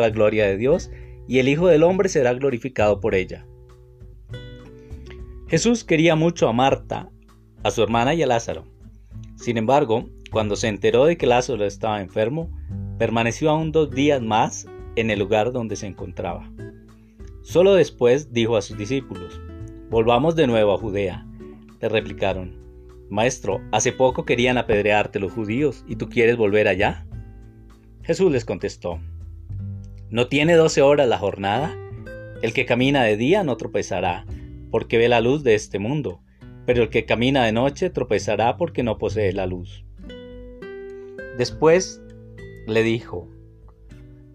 la gloria de Dios y el Hijo del Hombre será glorificado por ella. Jesús quería mucho a Marta, a su hermana y a Lázaro. Sin embargo, cuando se enteró de que Lázaro estaba enfermo, permaneció aún dos días más en el lugar donde se encontraba. Solo después dijo a sus discípulos, Volvamos de nuevo a Judea. Le replicaron, Maestro, hace poco querían apedrearte los judíos y tú quieres volver allá. Jesús les contestó, ¿no tiene doce horas la jornada? El que camina de día no tropezará, porque ve la luz de este mundo, pero el que camina de noche tropezará porque no posee la luz. Después le dijo,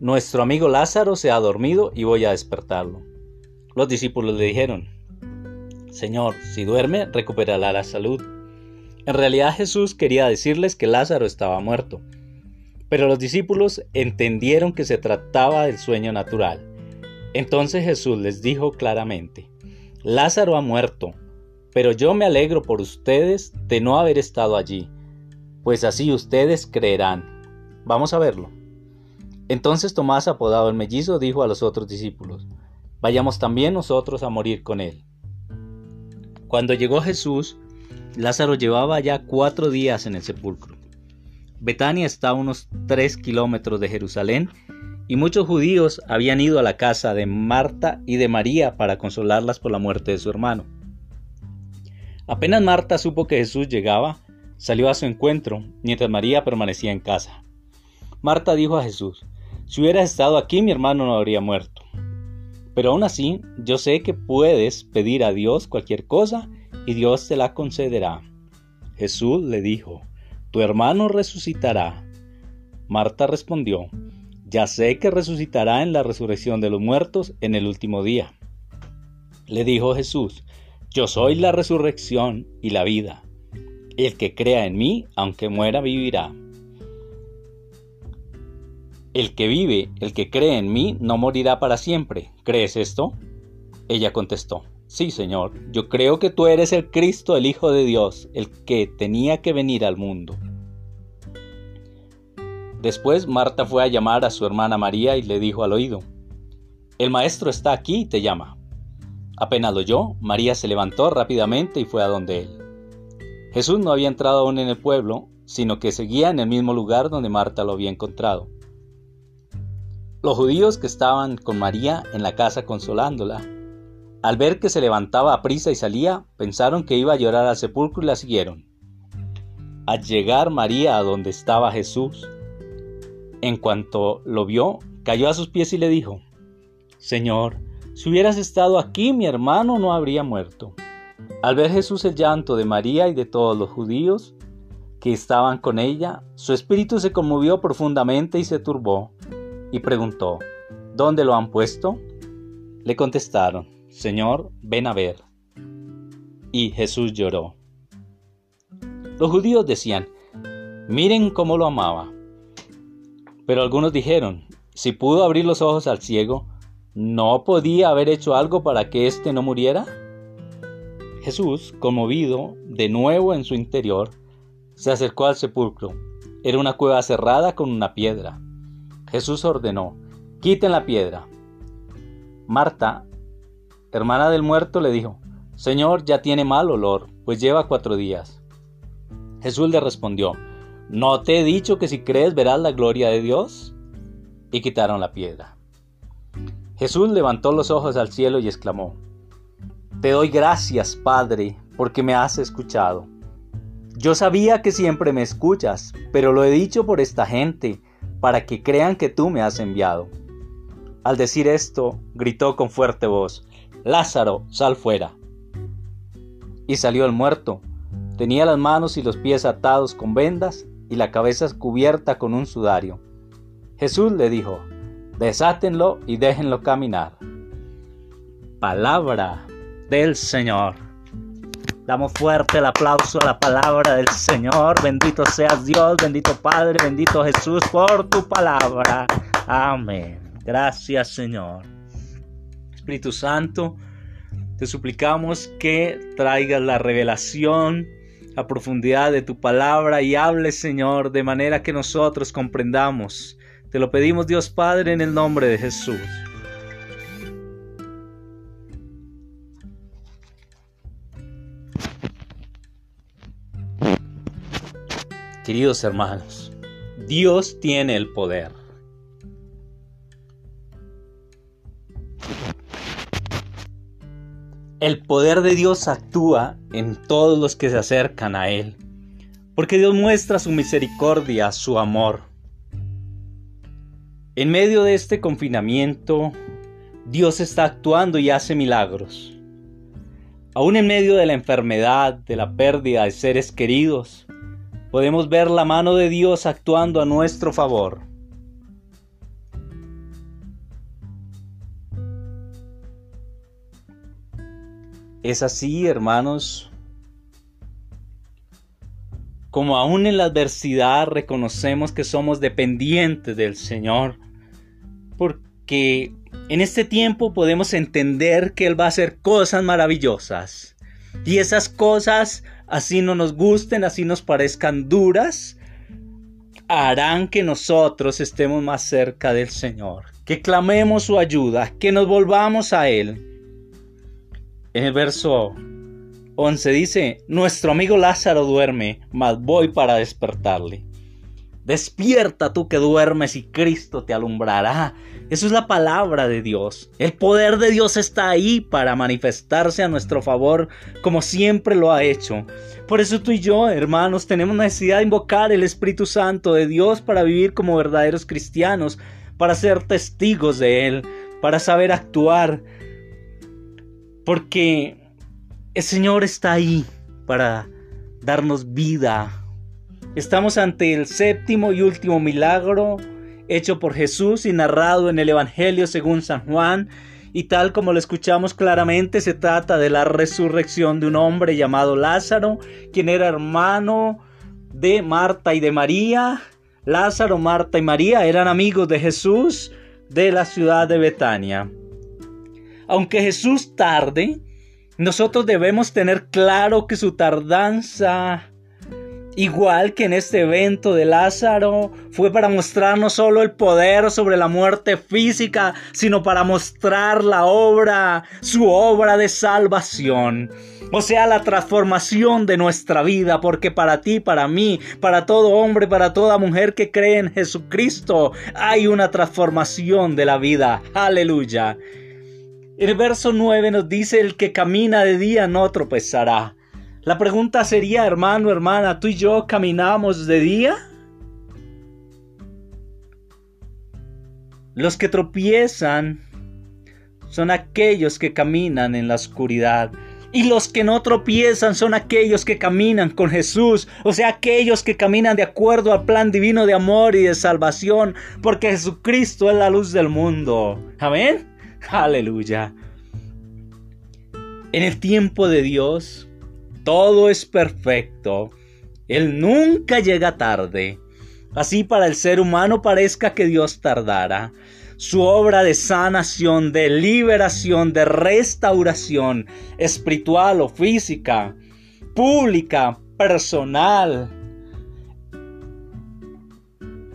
Nuestro amigo Lázaro se ha dormido y voy a despertarlo. Los discípulos le dijeron, Señor, si duerme, recuperará la salud. En realidad Jesús quería decirles que Lázaro estaba muerto, pero los discípulos entendieron que se trataba del sueño natural. Entonces Jesús les dijo claramente, Lázaro ha muerto, pero yo me alegro por ustedes de no haber estado allí, pues así ustedes creerán. Vamos a verlo. Entonces Tomás, apodado el mellizo, dijo a los otros discípulos, Vayamos también nosotros a morir con él. Cuando llegó Jesús, Lázaro llevaba ya cuatro días en el sepulcro. Betania está a unos tres kilómetros de Jerusalén y muchos judíos habían ido a la casa de Marta y de María para consolarlas por la muerte de su hermano. Apenas Marta supo que Jesús llegaba, salió a su encuentro, mientras María permanecía en casa. Marta dijo a Jesús, si hubieras estado aquí mi hermano no habría muerto. Pero aún así, yo sé que puedes pedir a Dios cualquier cosa y Dios te la concederá. Jesús le dijo, tu hermano resucitará. Marta respondió, ya sé que resucitará en la resurrección de los muertos en el último día. Le dijo Jesús, yo soy la resurrección y la vida. El que crea en mí, aunque muera, vivirá. El que vive, el que cree en mí, no morirá para siempre. ¿Crees esto? Ella contestó, Sí, Señor, yo creo que tú eres el Cristo, el Hijo de Dios, el que tenía que venir al mundo. Después Marta fue a llamar a su hermana María y le dijo al oído, El Maestro está aquí y te llama. Apenas lo oyó, María se levantó rápidamente y fue a donde él. Jesús no había entrado aún en el pueblo, sino que seguía en el mismo lugar donde Marta lo había encontrado. Los judíos que estaban con María en la casa consolándola, al ver que se levantaba a prisa y salía, pensaron que iba a llorar al sepulcro y la siguieron. Al llegar María a donde estaba Jesús, en cuanto lo vio, cayó a sus pies y le dijo, Señor, si hubieras estado aquí mi hermano no habría muerto. Al ver Jesús el llanto de María y de todos los judíos que estaban con ella, su espíritu se conmovió profundamente y se turbó y preguntó, ¿Dónde lo han puesto? Le contestaron, Señor, ven a ver. Y Jesús lloró. Los judíos decían, miren cómo lo amaba. Pero algunos dijeron, si pudo abrir los ojos al ciego, ¿no podía haber hecho algo para que éste no muriera? Jesús, conmovido de nuevo en su interior, se acercó al sepulcro. Era una cueva cerrada con una piedra. Jesús ordenó, quiten la piedra. Marta, hermana del muerto, le dijo, Señor, ya tiene mal olor, pues lleva cuatro días. Jesús le respondió, ¿no te he dicho que si crees verás la gloria de Dios? Y quitaron la piedra. Jesús levantó los ojos al cielo y exclamó, Te doy gracias, Padre, porque me has escuchado. Yo sabía que siempre me escuchas, pero lo he dicho por esta gente para que crean que tú me has enviado. Al decir esto, gritó con fuerte voz, Lázaro, sal fuera. Y salió el muerto. Tenía las manos y los pies atados con vendas y la cabeza cubierta con un sudario. Jesús le dijo, desátenlo y déjenlo caminar. Palabra del Señor. Damos fuerte el aplauso a la palabra del Señor. Bendito seas Dios, bendito Padre, bendito Jesús por tu palabra. Amén. Gracias Señor. Espíritu Santo, te suplicamos que traigas la revelación a profundidad de tu palabra y hables Señor de manera que nosotros comprendamos Te lo pedimos Dios Padre en el nombre de Jesús. Queridos hermanos, Dios tiene el poder. El poder de Dios actúa en todos los que se acercan a Él, porque Dios muestra su misericordia, su amor. En medio de este confinamiento, Dios está actuando y hace milagros. Aún en medio de la enfermedad, de la pérdida de seres queridos, podemos ver la mano de Dios actuando a nuestro favor. Es así, hermanos, como aún en la adversidad reconocemos que somos dependientes del Señor, porque en este tiempo podemos entender que Él va a hacer cosas maravillosas. Y esas cosas, así no nos gusten, así nos parezcan duras, harán que nosotros estemos más cerca del Señor, que clamemos su ayuda, que nos volvamos a Él. En el verso 11 dice, nuestro amigo Lázaro duerme, mas voy para despertarle. Despierta tú que duermes y Cristo te alumbrará. Eso es la palabra de Dios. El poder de Dios está ahí para manifestarse a nuestro favor como siempre lo ha hecho. Por eso tú y yo, hermanos, tenemos necesidad de invocar el Espíritu Santo de Dios para vivir como verdaderos cristianos, para ser testigos de Él, para saber actuar. Porque el Señor está ahí para darnos vida, Estamos ante el séptimo y último milagro hecho por Jesús y narrado en el Evangelio según San Juan. Y tal como lo escuchamos claramente, se trata de la resurrección de un hombre llamado Lázaro, quien era hermano de Marta y de María. Lázaro, Marta y María eran amigos de Jesús de la ciudad de Betania. Aunque Jesús tarde, nosotros debemos tener claro que su tardanza Igual que en este evento de Lázaro, fue para mostrar no solo el poder sobre la muerte física, sino para mostrar la obra, su obra de salvación. O sea, la transformación de nuestra vida, porque para ti, para mí, para todo hombre, para toda mujer que cree en Jesucristo, hay una transformación de la vida. Aleluya. El verso 9 nos dice, el que camina de día no tropezará la pregunta sería, hermano, hermana, ¿tú y yo caminamos de día? Los que tropiezan son aquellos que caminan en la oscuridad. Y los que no tropiezan son aquellos que caminan con Jesús, o sea, aquellos que caminan de acuerdo al plan divino de amor y de salvación, porque Jesucristo es la luz del mundo. Amén. Aleluya. En el tiempo de Dios, todo es perfecto. Él nunca llega tarde. Así para el ser humano parezca que Dios tardara. Su obra de sanación, de liberación, de restauración espiritual o física, pública, personal,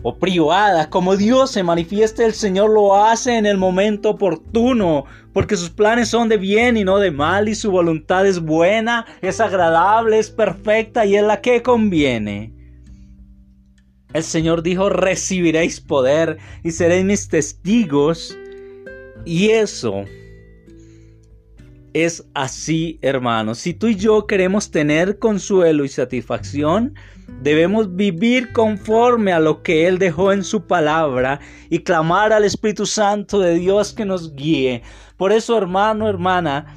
o privada, como Dios se manifieste, el Señor lo hace en el momento oportuno, porque sus planes son de bien y no de mal, y su voluntad es buena, es agradable, es perfecta y es la que conviene. El Señor dijo, recibiréis poder y seréis mis testigos. Y eso es así, hermanos. Si tú y yo queremos tener consuelo y satisfacción, debemos vivir conforme a lo que Él dejó en su palabra y clamar al Espíritu Santo de Dios que nos guíe. Por eso, hermano, hermana,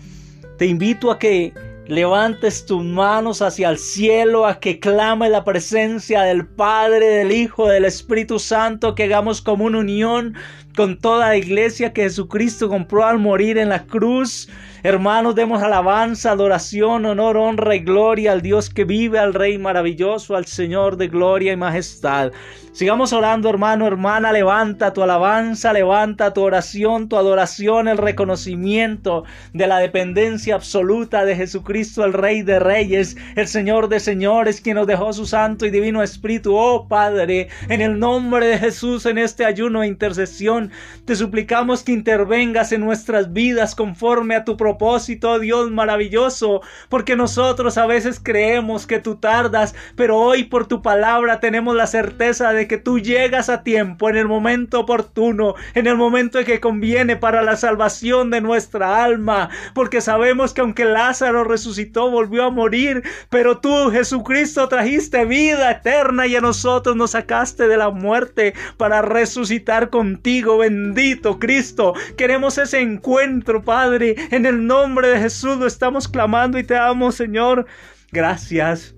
te invito a que levantes tus manos hacia el cielo, a que clame la presencia del Padre, del Hijo, del Espíritu Santo, que hagamos como una unión con toda la iglesia que Jesucristo compró al morir en la cruz. Hermanos, demos alabanza, adoración, honor, honra y gloria al Dios que vive, al Rey maravilloso, al Señor de gloria y majestad. Sigamos orando, hermano, hermana, levanta tu alabanza, levanta tu oración, tu adoración, el reconocimiento de la dependencia absoluta de Jesucristo, el Rey de Reyes, el Señor de Señores, quien nos dejó su Santo y Divino Espíritu. Oh Padre, en el nombre de Jesús, en este ayuno e intercesión, te suplicamos que intervengas en nuestras vidas conforme a tu propósito, oh Dios maravilloso, porque nosotros a veces creemos que tú tardas, pero hoy por tu palabra tenemos la certeza de que tú llegas a tiempo, en el momento oportuno, en el momento en que conviene para la salvación de nuestra alma, porque sabemos que aunque Lázaro resucitó, volvió a morir, pero tú, Jesucristo, trajiste vida eterna y a nosotros nos sacaste de la muerte para resucitar contigo, bendito Cristo. Queremos ese encuentro, Padre, en el nombre de Jesús lo estamos clamando y te damos, Señor. Gracias.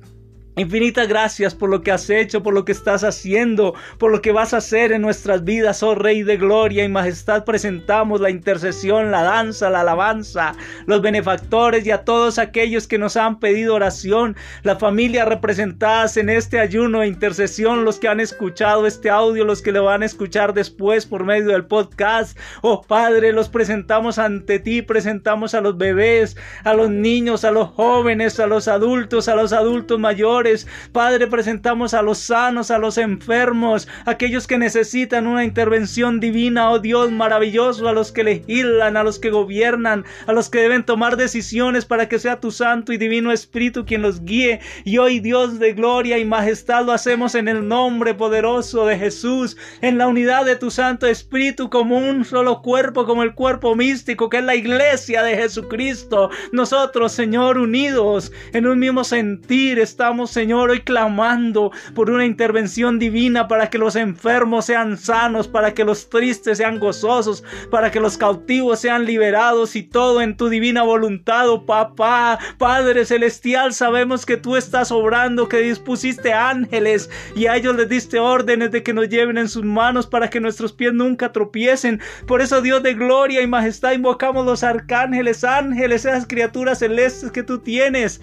Infinitas gracias por lo que has hecho, por lo que estás haciendo, por lo que vas a hacer en nuestras vidas, oh Rey de Gloria y Majestad. Presentamos la intercesión, la danza, la alabanza, los benefactores y a todos aquellos que nos han pedido oración, las familias representadas en este ayuno e intercesión, los que han escuchado este audio, los que lo van a escuchar después por medio del podcast. Oh Padre, los presentamos ante ti, presentamos a los bebés, a los niños, a los jóvenes, a los adultos, a los adultos mayores Padre, presentamos a los sanos, a los enfermos, aquellos que necesitan una intervención divina, oh Dios maravilloso, a los que legislan, a los que gobiernan, a los que deben tomar decisiones para que sea tu santo y divino Espíritu quien los guíe. Y hoy, Dios de gloria y majestad, lo hacemos en el nombre poderoso de Jesús, en la unidad de tu Santo Espíritu, como un solo cuerpo, como el cuerpo místico que es la iglesia de Jesucristo. Nosotros, Señor, unidos en un mismo sentir, estamos Señor, hoy clamando por una intervención divina para que los enfermos sean sanos, para que los tristes sean gozosos, para que los cautivos sean liberados y todo en tu divina voluntad, oh papá, Padre celestial, sabemos que tú estás obrando, que dispusiste ángeles y a ellos les diste órdenes de que nos lleven en sus manos para que nuestros pies nunca tropiecen. Por eso, Dios de gloria y majestad, invocamos los arcángeles, ángeles, esas criaturas celestes que tú tienes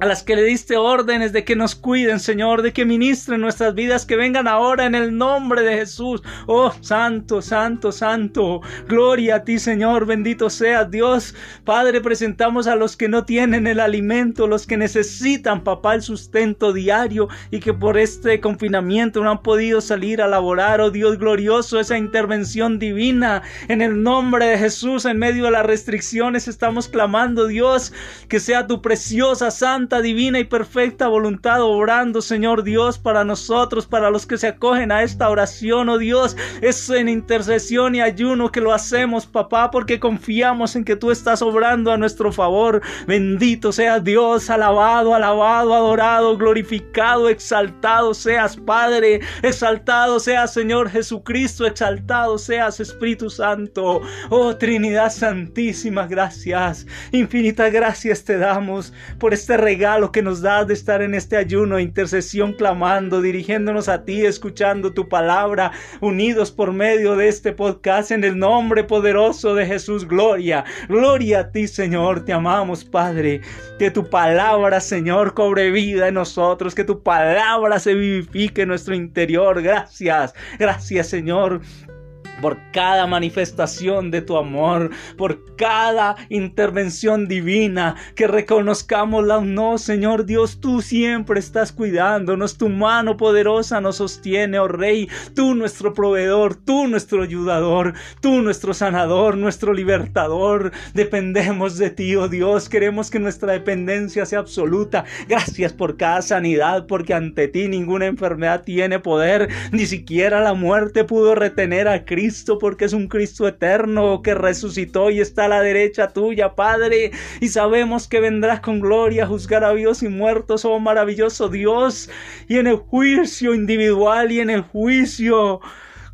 a las que le diste órdenes de que nos cuiden, Señor, de que ministren nuestras vidas, que vengan ahora en el nombre de Jesús. Oh, santo, santo, santo. Gloria a ti, Señor. Bendito sea Dios. Padre, presentamos a los que no tienen el alimento, los que necesitan, papá, el sustento diario y que por este confinamiento no han podido salir a laborar. Oh Dios glorioso, esa intervención divina. En el nombre de Jesús, en medio de las restricciones, estamos clamando, Dios, que sea tu preciosa, santa divina y perfecta voluntad obrando, Señor Dios, para nosotros, para los que se acogen a esta oración, oh Dios. Es en intercesión y ayuno que lo hacemos, papá, porque confiamos en que tú estás obrando a nuestro favor. Bendito sea Dios, alabado, alabado, adorado, glorificado, exaltado seas, Padre, exaltado seas, Señor Jesucristo, exaltado seas, Espíritu Santo. Oh Trinidad Santísima, gracias. Infinitas gracias te damos por este regalo regalo que nos das de estar en este ayuno, intercesión, clamando, dirigiéndonos a ti, escuchando tu palabra, unidos por medio de este podcast en el nombre poderoso de Jesús. Gloria, gloria a ti, Señor. Te amamos, Padre. Que tu palabra, Señor, cobre vida en nosotros, que tu palabra se vivifique en nuestro interior. Gracias, gracias, Señor por cada manifestación de tu amor, por cada intervención divina, que reconozcamos la no, Señor Dios, tú siempre estás cuidándonos, tu mano poderosa nos sostiene, oh Rey, tú nuestro proveedor, tú nuestro ayudador, tú nuestro sanador, nuestro libertador, dependemos de ti, oh Dios, queremos que nuestra dependencia sea absoluta, gracias por cada sanidad, porque ante ti ninguna enfermedad tiene poder, ni siquiera la muerte pudo retener a Cristo, porque es un Cristo eterno que resucitó y está a la derecha tuya, Padre. Y sabemos que vendrás con gloria a juzgar a vivos y muertos, oh maravilloso Dios. Y en el juicio individual y en el juicio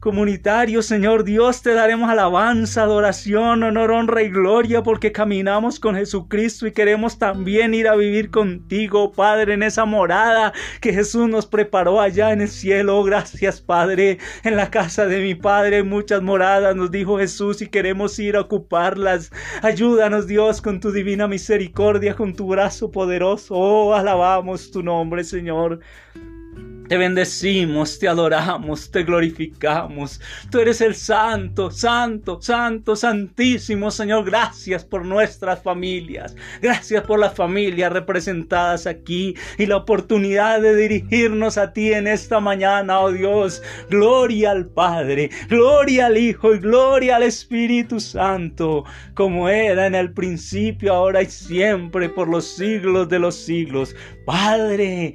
comunitario, Señor Dios, te daremos alabanza, adoración, honor, honra y gloria porque caminamos con Jesucristo y queremos también ir a vivir contigo, Padre, en esa morada que Jesús nos preparó allá en el cielo. Gracias, Padre. En la casa de mi Padre muchas moradas, nos dijo Jesús, y queremos ir a ocuparlas. Ayúdanos, Dios, con tu divina misericordia, con tu brazo poderoso. Oh, alabamos tu nombre, Señor. Te bendecimos, te adoramos, te glorificamos. Tú eres el santo, santo, santo, santísimo Señor. Gracias por nuestras familias. Gracias por las familias representadas aquí y la oportunidad de dirigirnos a ti en esta mañana, oh Dios. Gloria al Padre, gloria al Hijo y gloria al Espíritu Santo, como era en el principio, ahora y siempre, por los siglos de los siglos. Padre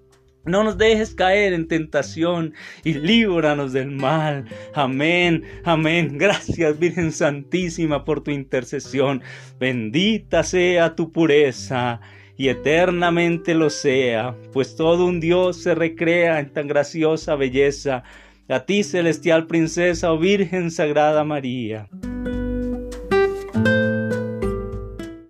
no nos dejes caer en tentación y líbranos del mal. Amén, amén. Gracias Virgen Santísima por tu intercesión. Bendita sea tu pureza y eternamente lo sea, pues todo un Dios se recrea en tan graciosa belleza. A ti, celestial princesa o oh Virgen Sagrada María.